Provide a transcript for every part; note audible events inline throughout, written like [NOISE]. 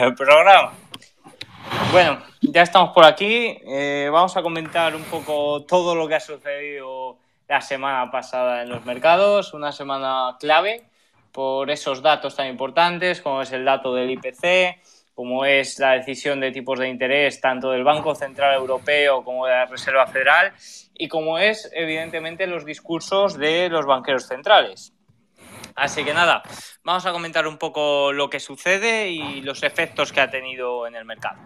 el programa. Bueno, ya estamos por aquí. Eh, vamos a comentar un poco todo lo que ha sucedido la semana pasada en los mercados. Una semana clave por esos datos tan importantes como es el dato del IPC, como es la decisión de tipos de interés tanto del Banco Central Europeo como de la Reserva Federal y como es evidentemente los discursos de los banqueros centrales. Así que nada, vamos a comentar un poco lo que sucede y los efectos que ha tenido en el mercado.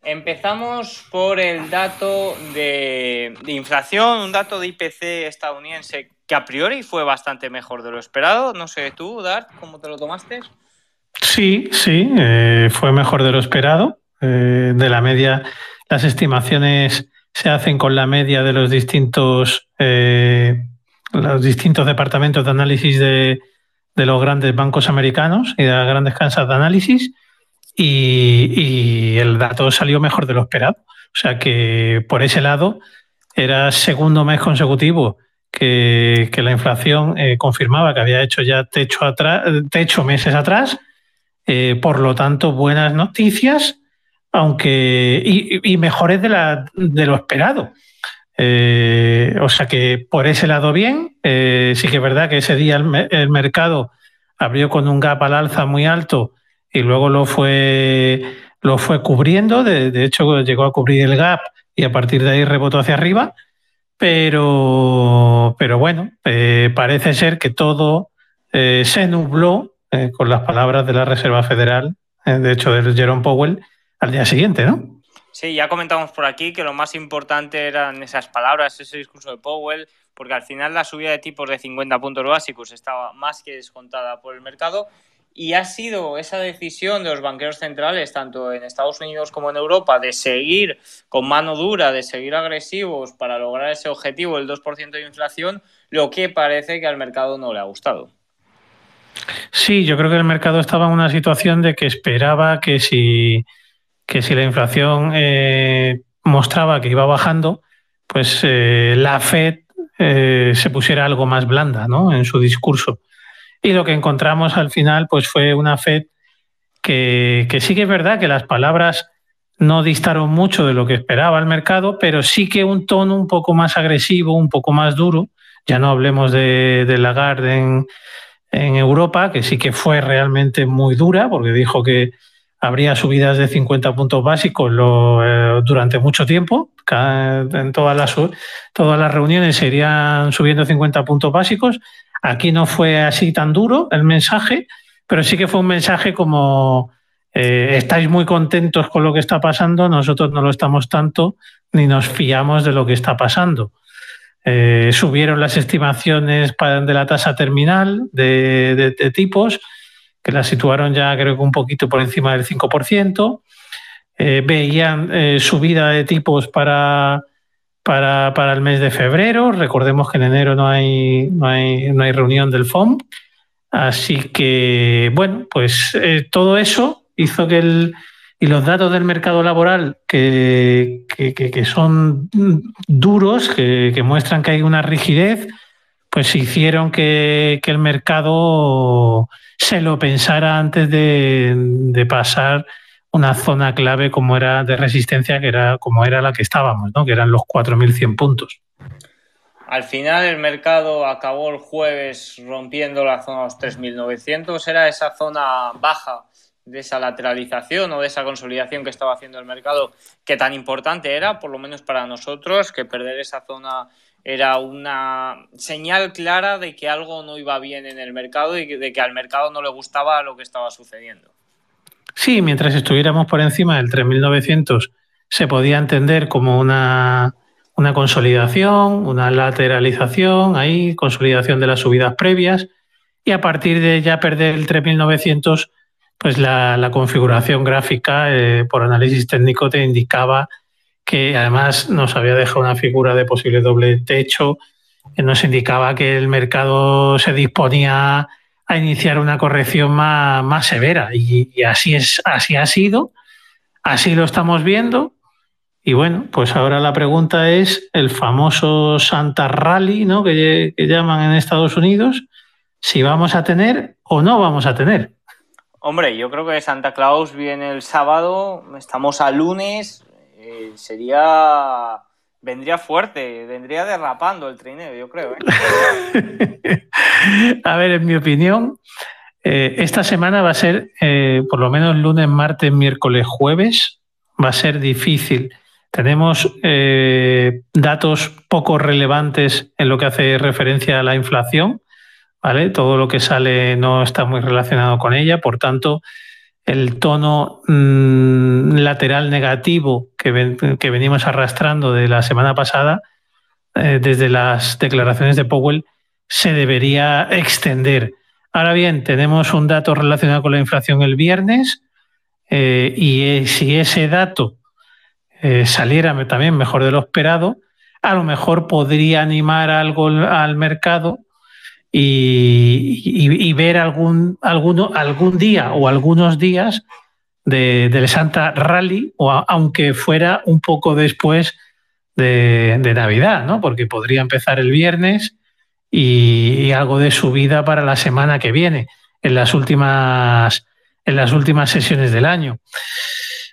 Empezamos por el dato de, inflación, un dato de IPC estadounidense que a priori fue bastante mejor de lo esperado. No sé tú, Dart, ¿cómo te lo tomaste? Sí, sí, eh, fue mejor de lo esperado. Eh, de la media, las estimaciones se hacen con la media de los distintos eh, los distintos departamentos de análisis de, los grandes bancos americanos y de las grandes casas de análisis y, el dato salió mejor de lo esperado. O sea que por ese lado era segundo mes consecutivo que, la inflación eh, confirmaba que había hecho ya techo, atrás, techo meses atrás. Eh, por lo tanto, buenas noticias, aunque y, mejores de, la, de lo esperado. Eh, o sea que por ese lado bien, eh, sí que es verdad que ese día el, mercado abrió con un gap al alza muy alto y luego lo fue, lo fue cubriendo, de, hecho llegó a cubrir el gap y a partir de ahí rebotó hacia arriba, pero, pero bueno, eh, parece ser que todo se nubló con las palabras de la Reserva Federal, de hecho de Jerome Powell, al día siguiente, ¿no? Sí, ya comentamos por aquí que lo más importante eran esas palabras, ese discurso de Powell, porque al final la subida de tipos de 50 puntos básicos estaba más que descontada por el mercado y ha sido esa decisión de los banqueros centrales, tanto en Estados Unidos como en Europa, de seguir con mano dura, de seguir agresivos para lograr ese objetivo del 2% de inflación, lo que parece que al mercado no le ha gustado. Sí, yo creo que el mercado estaba en una situación de que esperaba que si que si la inflación eh, mostraba que iba bajando, pues eh, la Fed eh, se pusiera algo más blanda ¿no? en su discurso. Y lo que encontramos al final pues fue una Fed que, sí que es verdad que las palabras no distaron mucho de lo que esperaba el mercado, pero sí que un tono un poco más agresivo, un poco más duro. Ya no hablemos de, de Lagarde en Europa, que sí que fue realmente muy dura, porque dijo que habría subidas de 50 puntos básicos eh, durante mucho tiempo. en todas las, todas las reuniones se irían subiendo 50 puntos básicos. Aquí no fue así tan duro el mensaje, pero sí que fue un mensaje como eh, estáis muy contentos con lo que está pasando, nosotros no lo estamos tanto ni nos fiamos de lo que está pasando. Eh, subieron las estimaciones de la tasa terminal de tipos que la situaron ya creo que un poquito por encima del 5%. Eh, veían eh, subida de tipos para, para, el mes de febrero. Recordemos que en enero no hay, no hay, no hay reunión del FOM. Así que, bueno, pues eh, todo eso hizo que el, y los datos del mercado laboral que, que, son duros, que, muestran que hay una rigidez, pues hicieron que, el mercado se lo pensara antes de, pasar una zona clave como era de resistencia, que era como era la que estábamos, ¿no? que eran los 4.100 puntos. Al final el mercado acabó el jueves rompiendo la zona de los 3.900. Era esa zona baja de esa lateralización o de esa consolidación que estaba haciendo el mercado que tan importante era, por lo menos para nosotros, que perder esa zona era una señal clara de que algo no iba bien en el mercado y de que al mercado no le gustaba lo que estaba sucediendo. Sí, mientras estuviéramos por encima del 3.900 se podía entender como una, una consolidación, una lateralización, ahí, consolidación de las subidas previas, y a partir de ya perder el 3.900, pues la, configuración gráfica eh, por análisis técnico te indicaba que además nos había dejado una figura de posible doble techo, que nos indicaba que el mercado se disponía a iniciar una corrección más, severa. Y, así, es, así ha sido, así lo estamos viendo. Y bueno, pues ahora la pregunta es el famoso Santa Rally, ¿no? que llaman en Estados Unidos, si vamos a tener o no vamos a tener. Hombre, yo creo que Santa Claus viene el sábado, estamos a lunes, eh, sería vendría fuerte, vendría derrapando el trineo, yo creo. ¿eh? [LAUGHS] a ver, en mi opinión, eh, esta semana va a ser, por lo menos lunes, martes, miércoles, jueves, va a ser difícil. Tenemos datos poco relevantes en lo que hace referencia a la inflación, ¿vale? Todo lo que sale no está muy relacionado con ella, por tanto, el tono mm, lateral negativo que, venimos arrastrando de la semana pasada, eh, desde las declaraciones de Powell, se debería extender. Ahora bien, tenemos un dato relacionado con la inflación el viernes eh, y eh, si ese dato saliera también mejor de lo esperado, a lo mejor podría animar algo al mercado y, ver algún, alguno, algún día o algunos días de, del Santa Rally, o aunque fuera un poco después de, Navidad, ¿no? porque podría empezar el viernes y, algo de subida para la semana que viene, en las últimas, en las últimas sesiones del año.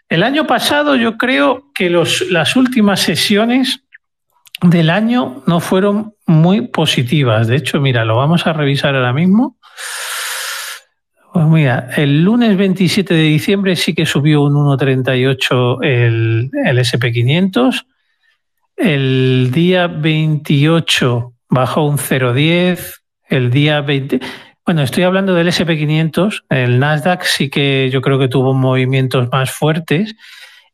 El año pasado yo creo que los, las últimas sesiones del año no fueron muy positivas. De hecho, mira, lo vamos a revisar ahora mismo. Pues mira, el lunes 27 de diciembre sí que subió un 1,38 el, el SP500. El día 28 bajó un 0,10. El día 20. Bueno, estoy hablando del SP500. El Nasdaq sí que yo creo que tuvo movimientos más fuertes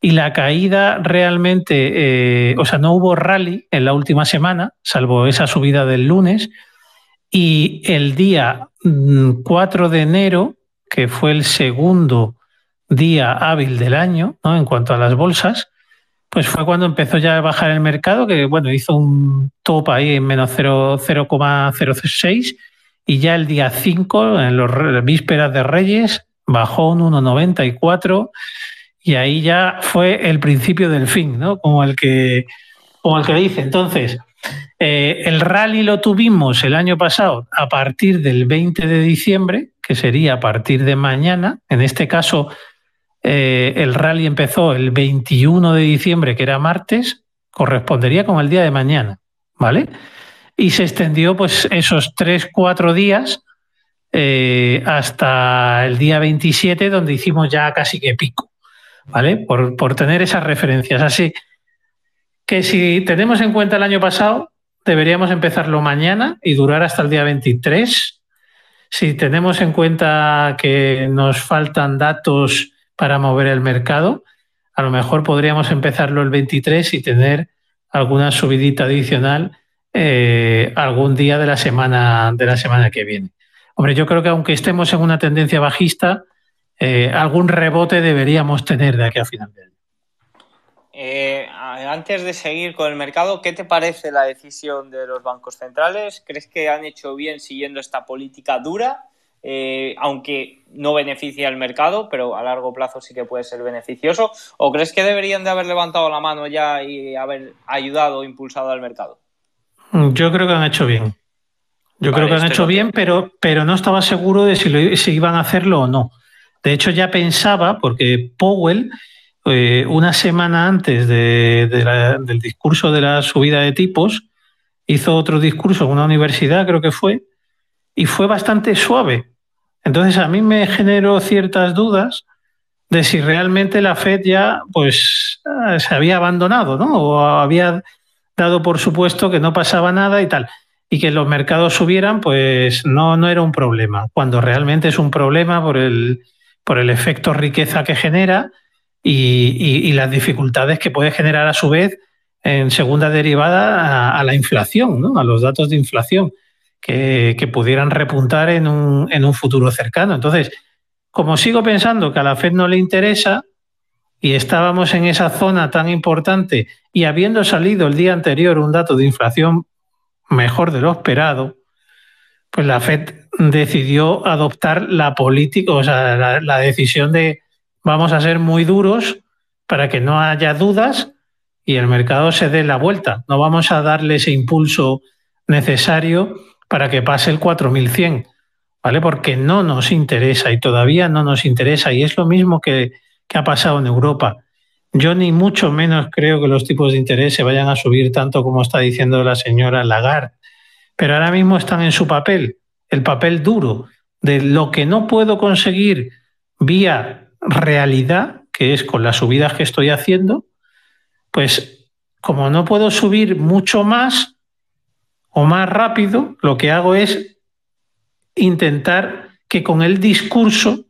y la caída realmente, eh, o sea, no hubo rally en la última semana, salvo esa subida del lunes, y el día 4 mm, de enero, que fue el segundo día hábil del año, ¿no? en cuanto a las bolsas, pues fue cuando empezó ya a bajar el mercado, que bueno, hizo un top ahí en menos 0,06 y ya el día 5, en las vísperas de Reyes, bajó un 1,94 y ahí ya fue el principio del fin, ¿no? Como el que, como el que dice. Entonces, eh, el rally lo tuvimos el año pasado a partir del 20 de diciembre, que sería a partir de mañana. En este caso, eh, el rally empezó el 21 de diciembre, que era martes, correspondería con el día de mañana, ¿vale? Y se extendió pues esos tres, cuatro días eh, hasta el día 27, donde hicimos ya casi que pico. ¿Vale? Por, tener esas referencias. Así que si tenemos en cuenta el año pasado, deberíamos empezarlo mañana y durar hasta el día 23. Si tenemos en cuenta que nos faltan datos para mover el mercado, a lo mejor podríamos empezarlo el 23 y tener alguna subidita adicional eh, algún día de la semana de la semana que viene. Hombre, yo creo que aunque estemos en una tendencia bajista, eh, algún rebote deberíamos tener de aquí a final de año. Eh, antes de seguir con el mercado, ¿qué te parece la decisión de los bancos centrales? ¿Crees que han hecho bien siguiendo esta política dura? Eh, aunque no beneficia al mercado, pero a largo plazo sí que puede ser beneficioso? ¿O crees que deberían de haber levantado la mano ya y haber ayudado o impulsado al mercado? Yo creo que han hecho bien. Yo creo que han hecho bien, pero, pero no estaba seguro de si, si iban a hacerlo o no. De hecho, ya pensaba, porque Powell, eh, una semana antes del discurso de la subida de tipos, hizo otro discurso en una universidad, creo que fue, y fue bastante suave. Entonces a mí me generó ciertas dudas de si realmente la Fed ya pues eh, se había abandonado, ¿no? O había dado por supuesto que no pasaba nada y tal. Y que los mercados subieran, pues no, no era un problema, cuando realmente es un problema por el, por el efecto riqueza que genera y, las dificultades que puede generar a su vez en segunda derivada a, la inflación, ¿no? a los datos de inflación que, pudieran repuntar en un, en un futuro cercano. Entonces, como sigo pensando que a la Fed no le interesa y estábamos en esa zona tan importante y habiendo salido el día anterior un dato de inflación mejor de lo esperado, pues la Fed decidió adoptar la política, o sea, la, decisión de vamos a ser muy duros para que no haya dudas y el mercado se dé la vuelta. No vamos a darle ese impulso necesario para que pase el 4100. ¿vale? Porque no nos interesa y todavía no nos interesa y es lo mismo que, que ha pasado en Europa. Yo ni mucho menos creo que los tipos de interés se vayan a subir tanto como está diciendo la señora Lagarde, pero ahora mismo están en su papel, el papel duro de lo que no puedo conseguir vía realidad, que es con las subidas que estoy haciendo, pues como no puedo subir mucho más o más rápido, lo que hago es intentar que con el discurso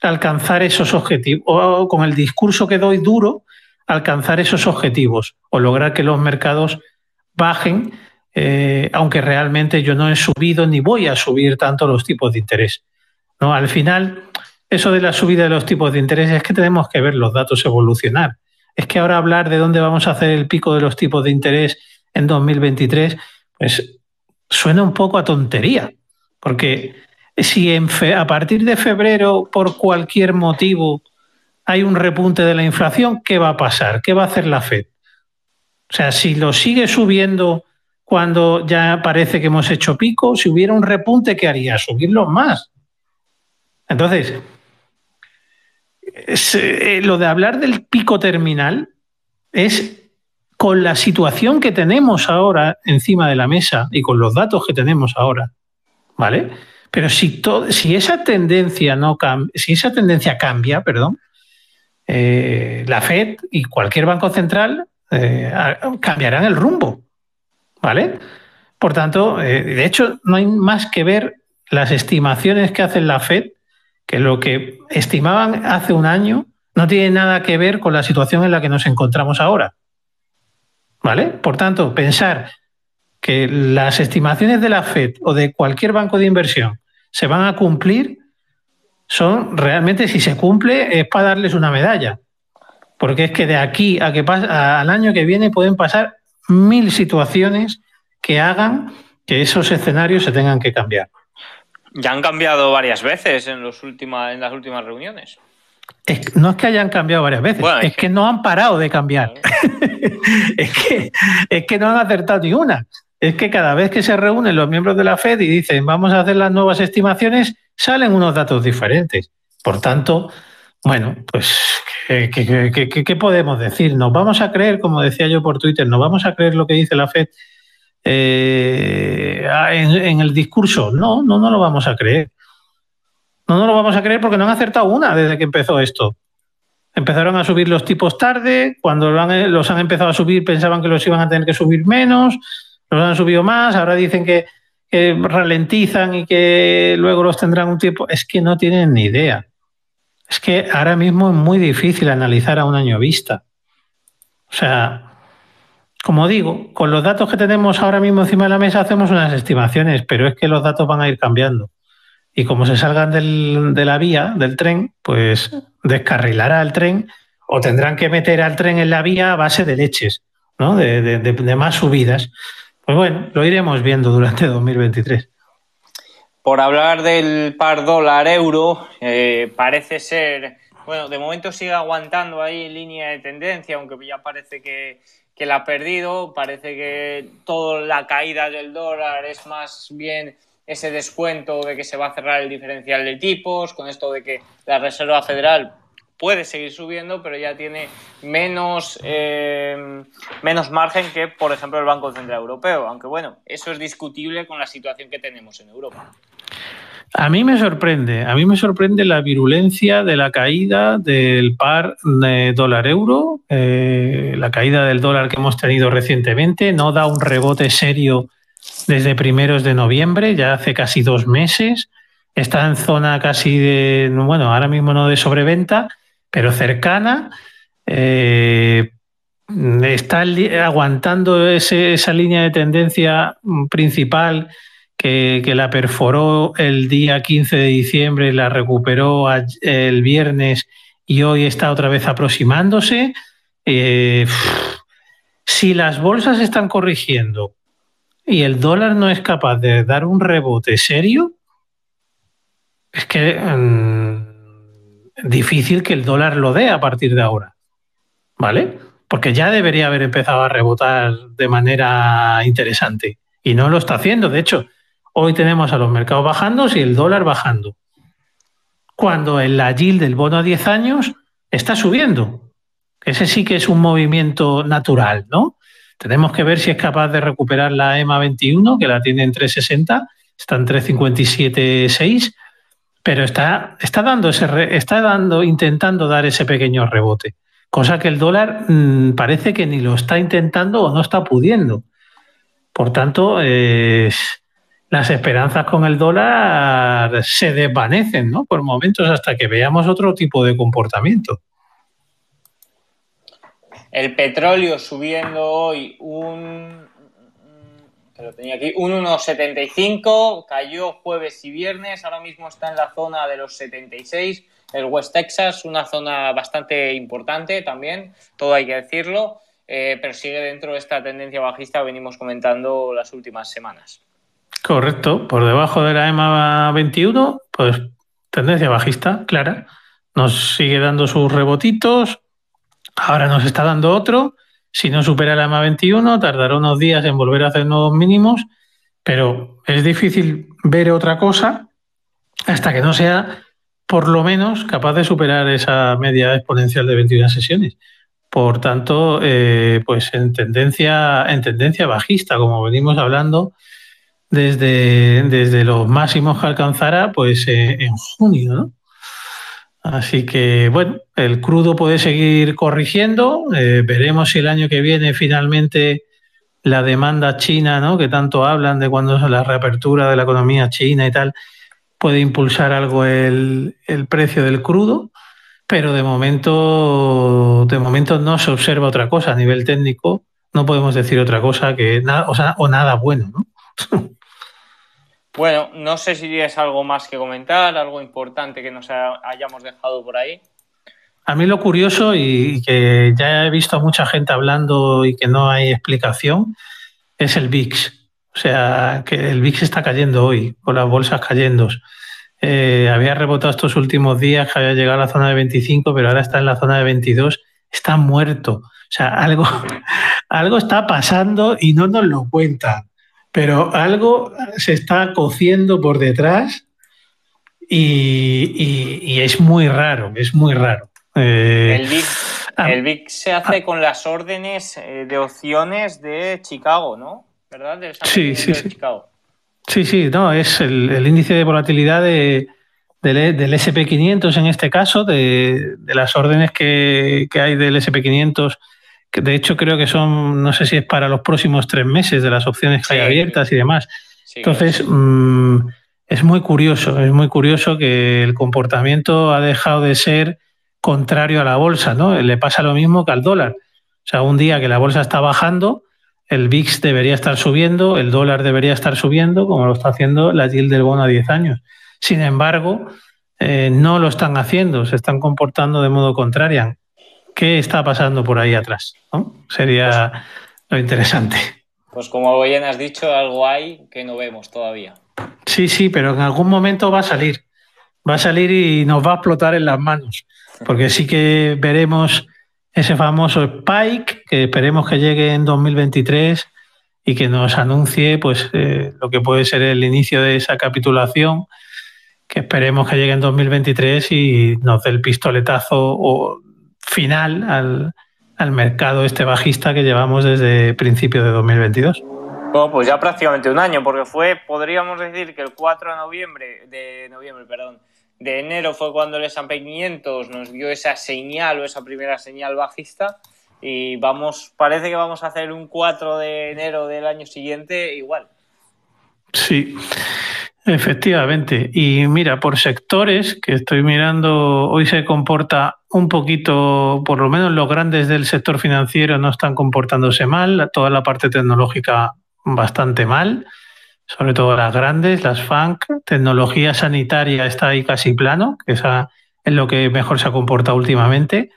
alcanzar esos objetivos, o con el discurso que doy duro, alcanzar esos objetivos o lograr que los mercados bajen, eh, aunque realmente yo no he subido ni voy a subir tanto los tipos de interés. ¿no? Al final, eso de la subida de los tipos de interés es que tenemos que ver los datos evolucionar. Es que ahora hablar de dónde vamos a hacer el pico de los tipos de interés en 2023, pues suena un poco a tontería, porque si a partir de febrero, por cualquier motivo, hay un repunte de la inflación, ¿qué va a pasar? ¿Qué va a hacer la Fed? O sea, si lo sigue subiendo cuando ya parece que hemos hecho pico, si hubiera un repunte, ¿qué haría? Subirlo más. Entonces, eh, lo de hablar del pico terminal es con la situación que tenemos ahora encima de la mesa y con los datos que tenemos ahora, ¿vale? Pero si, si esa tendencia no si esa tendencia cambia, perdón, eh, la Fed y cualquier banco central eh, cambiarán el rumbo, ¿vale? Por tanto, eh, de hecho, no hay más que ver las estimaciones que hace la Fed, que lo que estimaban hace un año no tiene nada que ver con la situación en la que nos encontramos ahora. ¿Vale? Por tanto, pensar que las estimaciones de la Fed o de cualquier banco de inversión se van a cumplir son realmente, si se cumple, es para darles una medalla. Porque es que de aquí a que pasa, al año que viene pueden pasar mil situaciones que hagan que esos escenarios se tengan que cambiar. Ya han cambiado varias veces en, los última, en las últimas reuniones. no es que hayan cambiado varias veces, es, que, no han parado de cambiar. [LAUGHS] es, que, es que no han acertado ni una es que cada vez que se reúnen los miembros de la Fed y dicen vamos a hacer las nuevas estimaciones, salen unos datos diferentes. Por tanto, bueno, pues, ¿qué, podemos decir? ¿Nos vamos a creer, como decía yo por Twitter, nos vamos a creer lo que dice la Fed eh, en, el discurso? No, no, no lo vamos a creer. No, no lo vamos a creer porque no han acertado una desde que empezó esto. Empezaron a subir los tipos tarde, cuando los han empezado a subir pensaban que los iban a tener que subir menos, los han subido más, ahora dicen que, ralentizan y que luego los tendrán un tiempo. Es que no tienen ni idea. Es que ahora mismo es muy difícil analizar a un año vista. O sea, como digo, con los datos que tenemos ahora mismo encima de la mesa hacemos unas estimaciones, pero es que los datos van a ir cambiando. Y como se salgan de la vía, del tren, pues descarrilará el tren o tendrán que meter al tren en la vía a base de leches, ¿no? de más subidas. Pues bueno, lo iremos viendo durante [LAUGHS] 2023. Por hablar del par dólar euro, eh, parece ser, bueno, de momento sigue aguantando ahí en línea de tendencia, aunque ya parece que, que la ha perdido, parece que toda la caída del dólar es más bien ese descuento de que se va a cerrar el diferencial de tipos, con esto de que la Reserva Federal puede seguir subiendo, pero ya tiene menos, eh, menos margen que, por ejemplo, el Banco Central Europeo. Aunque bueno, eso es discutible con la situación que tenemos en Europa. A mí me sorprende, a mí me sorprende la virulencia de la caída del par de dólar-euro, eh, la caída del dólar que hemos tenido recientemente, no da un rebote serio desde primeros de noviembre, ya hace casi dos meses, está en zona casi de, bueno, ahora mismo no de sobreventa, pero cercana. Eh, está aguantando esa línea de tendencia principal que, la perforó el día 15 de diciembre, la recuperó el viernes y hoy está otra vez aproximándose. Eh, si las bolsas están corrigiendo y el dólar no es capaz de dar un rebote serio, es que mm, difícil que el dólar lo dé a partir de ahora. ¿Vale? Porque ya debería haber empezado a rebotar de manera interesante. Y no lo está haciendo. De hecho, Hoy tenemos a los mercados bajando y el dólar bajando. Cuando el yield del bono a 10 años está subiendo. Ese sí que es un movimiento natural, ¿no? Tenemos que ver si es capaz de recuperar la EMA 21, que la tiene en 360, está en 357.6, pero está, está dando ese está dando, intentando dar ese pequeño rebote. Cosa que el dólar mmm, parece que ni lo está intentando o no está pudiendo. Por tanto, las esperanzas con el dólar se desvanecen, ¿no? Por momentos hasta que veamos otro tipo de comportamiento. El petróleo subiendo hoy un lo tenía aquí, un 1,75, cayó jueves y viernes, ahora mismo está en la zona de los 76, el West Texas, una zona bastante importante también, todo hay que decirlo, eh, pero sigue dentro de esta tendencia bajista que venimos comentando las últimas semanas. Correcto, por debajo de la EMA 21, pues tendencia bajista, clara. Nos sigue dando sus rebotitos, ahora nos está dando otro. Si no supera la EMA 21, tardará unos días en volver a hacer nuevos mínimos, pero es difícil ver otra cosa hasta que no sea por lo menos capaz de superar esa media exponencial de 21 sesiones. Por tanto, eh, pues en tendencia, en tendencia bajista, como venimos hablando, desde, desde los máximos que alcanzara pues eh, en junio. ¿no? Así que bueno, el crudo puede seguir corrigiendo. Eh, veremos si el año que viene finalmente la demanda china, ¿no? que tanto hablan de cuando es la reapertura de la economía china y tal, puede impulsar algo el, precio del crudo. Pero de momento, de momento no se observa otra cosa a nivel técnico. No podemos decir otra cosa que nada, o, sea, o nada bueno, ¿no? [LAUGHS] Bueno, no sé si tienes algo más que comentar, algo importante que nos hayamos dejado por ahí. A mí lo curioso y que ya he visto a mucha gente hablando y que no hay explicación es el VIX. O sea, que el VIX está cayendo hoy, con las bolsas cayendo. Eh, había rebotado estos últimos días, que había llegado a la zona de 25, pero ahora está en la zona de 22. Está muerto. O sea, algo, [LAUGHS] algo está pasando y no nos lo cuentan pero algo se está cociendo por detrás y, y, y es muy raro, es muy raro. Eh, el, BIC, ah, el, BIC, se hace ah, con las órdenes eh, de opciones de Chicago, ¿no? ¿Verdad? Del sí, sí, de sí. Chicago. Sí, sí, no, es el, el índice de volatilidad de, del, del SP500 en este caso, de, de las órdenes que, que, hay del SP500 de hecho creo que son, no sé si es para los próximos tres meses de las opciones que hay abiertas y demás. Sí, Entonces. Mmm, es muy curioso, es muy curioso que el comportamiento ha dejado de ser contrario a la bolsa, ¿no? Le pasa lo mismo que al dólar. O sea, un día que la bolsa está bajando, el VIX debería estar subiendo, el dólar debería estar subiendo, como lo está haciendo la yield del bono a 10 años. Sin embargo, eh, no lo están haciendo, se están comportando de modo contrario qué está pasando por ahí atrás. ¿no? Sería pues, lo interesante. Pues como bien has dicho, algo hay que no vemos todavía. Sí, sí, pero en algún momento va a salir. Va a salir y nos va a explotar en las manos. Porque sí que veremos ese famoso Spike, que esperemos que llegue en 2023 y que nos anuncie pues eh, lo que puede ser el inicio de esa capitulación, que esperemos que llegue en 2023 y nos dé el pistoletazo o final al, al mercado este bajista que llevamos desde principios de 2022. Bueno, pues ya prácticamente un año, porque fue, podríamos decir que el 4 de noviembre, de noviembre, perdón, de enero fue cuando el S&P 500 nos dio esa señal o esa primera señal bajista y vamos, parece que vamos a hacer un 4 de enero del año siguiente igual. Sí, efectivamente. Y mira, por sectores que estoy mirando, hoy se comporta un poquito, por lo menos los grandes del sector financiero no están comportándose mal, toda la parte tecnológica bastante mal, sobre todo las grandes, las FANC, tecnología sanitaria está ahí casi plano, que es lo que mejor se ha comportado últimamente.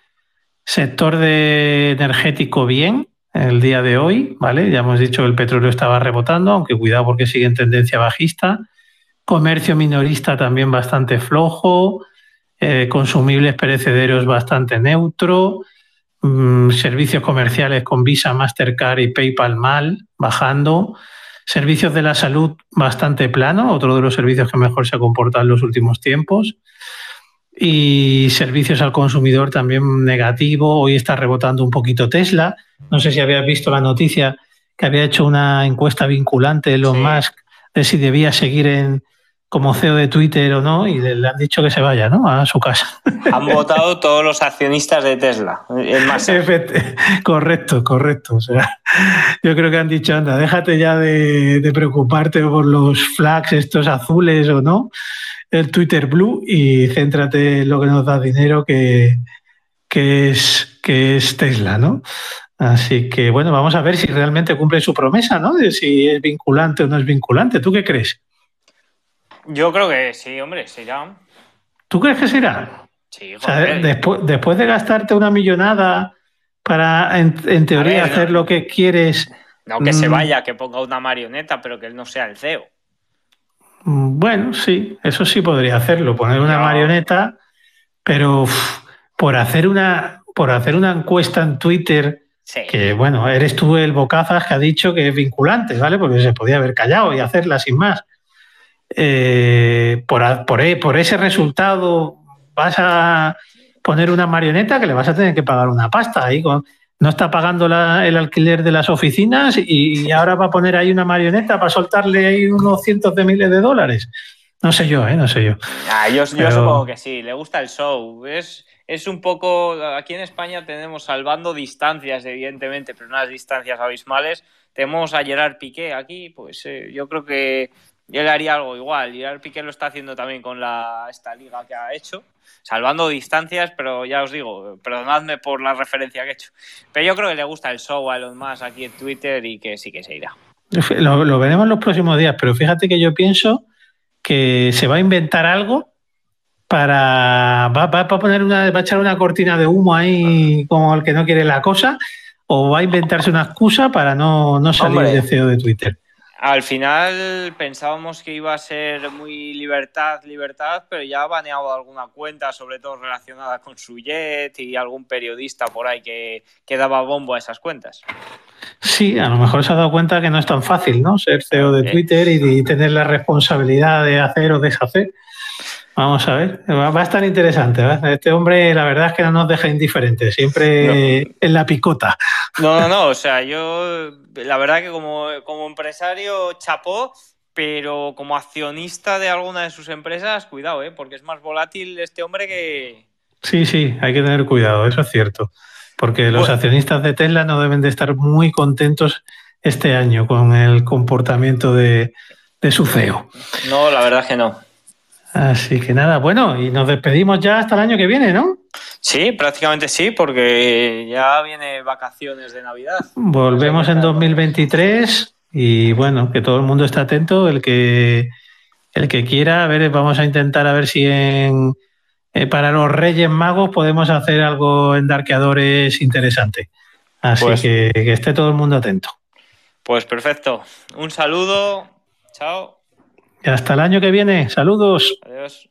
Sector de energético bien, el día de hoy, ¿vale? Ya hemos dicho que el petróleo estaba rebotando, aunque cuidado porque sigue en tendencia bajista. Comercio minorista también bastante flojo eh, consumibles perecederos bastante neutro, mmm, servicios comerciales con Visa, Mastercard y PayPal mal, bajando, Servicios de la salud bastante plano, otro de los servicios que mejor se ha comportado en los últimos tiempos. Y servicios al consumidor también negativo. Hoy está rebotando un poquito Tesla. No sé si habías visto la noticia que había hecho una encuesta vinculante Elon Musk de si debía seguir en, como CEO de Twitter o no, y le, han dicho que se vaya ¿no? a su casa. [LAUGHS] Han votado todos los accionistas de Tesla. correcto, correcto. O sea, yo creo que han dicho, anda, déjate ya de, preocuparte por los flags estos azules o no, el Twitter Blue, y céntrate en lo que nos da dinero, que, que, es, que es Tesla, ¿no? Así que bueno, vamos a ver si realmente cumple su promesa, ¿no? De si es vinculante o no es vinculante. ¿Tú qué crees? Yo creo que sí, hombre, se irá. ¿Tú crees que se irá? Sí, o sea, después, después de gastarte una millonada para, en, teoría, hacer lo que quieres. No que se mm, vaya, que ponga una marioneta, pero que él no sea el CEO. Mm, bueno, sí, eso sí podría hacerlo, poner una marioneta, pero por hacer una por hacer una encuesta en Twitter, que bueno, eres tú el bocazas que ha dicho que es vinculante, ¿vale? Porque se podía haber callado y hacerla sin más. Eh, por, e, por, ese resultado vas a poner una marioneta que le vas a tener que pagar una pasta. Ahí no está pagando el alquiler de las oficinas y, ahora va a poner ahí una marioneta para soltarle ahí unos cientos de miles de dólares. No sé yo, ¿eh? No sé yo. Ah, yo, supongo que sí, le gusta el show. Es, es un poco. Aquí en España tenemos salvando distancias, evidentemente, pero unas distancias abismales. Tenemos a Gerard Piqué aquí, pues eh, yo creo que yo le haría algo igual. Y el Piqué lo está haciendo también con la, esta liga que ha hecho, salvando distancias, pero ya os digo, perdonadme por la referencia que he hecho. Pero yo creo que le gusta el show a los más aquí en Twitter y que sí que se irá. Lo, veremos los próximos días, pero fíjate que yo pienso que se va a inventar algo para. Va, a poner una. Va a echar una cortina de humo ahí como el que no quiere la cosa, o va a inventarse una excusa para no, no salir de CEO de Twitter. Al final pensábamos que iba a ser muy libertad, libertad, pero ya ha baneado alguna cuenta, sobre todo relacionada con su jet y algún periodista por ahí que, que daba bombo a esas cuentas. Sí, a lo mejor se ha dado cuenta que no es tan fácil, ¿no? Ser CEO de Twitter y, tener la responsabilidad de hacer o deshacer. Vamos a ver, va, a estar interesante. Este hombre, la verdad es que no nos deja indiferentes, siempre en la picota. No, no, no, o sea, yo la verdad que como, como empresario chapó, pero como accionista de alguna de sus empresas, cuidado, ¿eh? porque es más volátil este hombre que... Sí, sí, hay que tener cuidado, eso es cierto, porque los accionistas de Tesla no deben de estar muy contentos este año con el comportamiento de, de su CEO. No, la verdad es que no. Así que nada, bueno, y nos despedimos ya hasta el año que viene, ¿no? Sí, prácticamente sí, porque ya viene vacaciones de Navidad. Volvemos en 2023 y bueno, que todo el mundo esté atento, el que el que quiera, a ver, vamos a intentar a ver si en, eh, para los Reyes Magos podemos hacer algo en Darkeadores interesante. Así pues que, que esté todo el mundo atento. Pues perfecto. Un saludo. Chao. Y hasta el año que viene. Saludos. Adiós.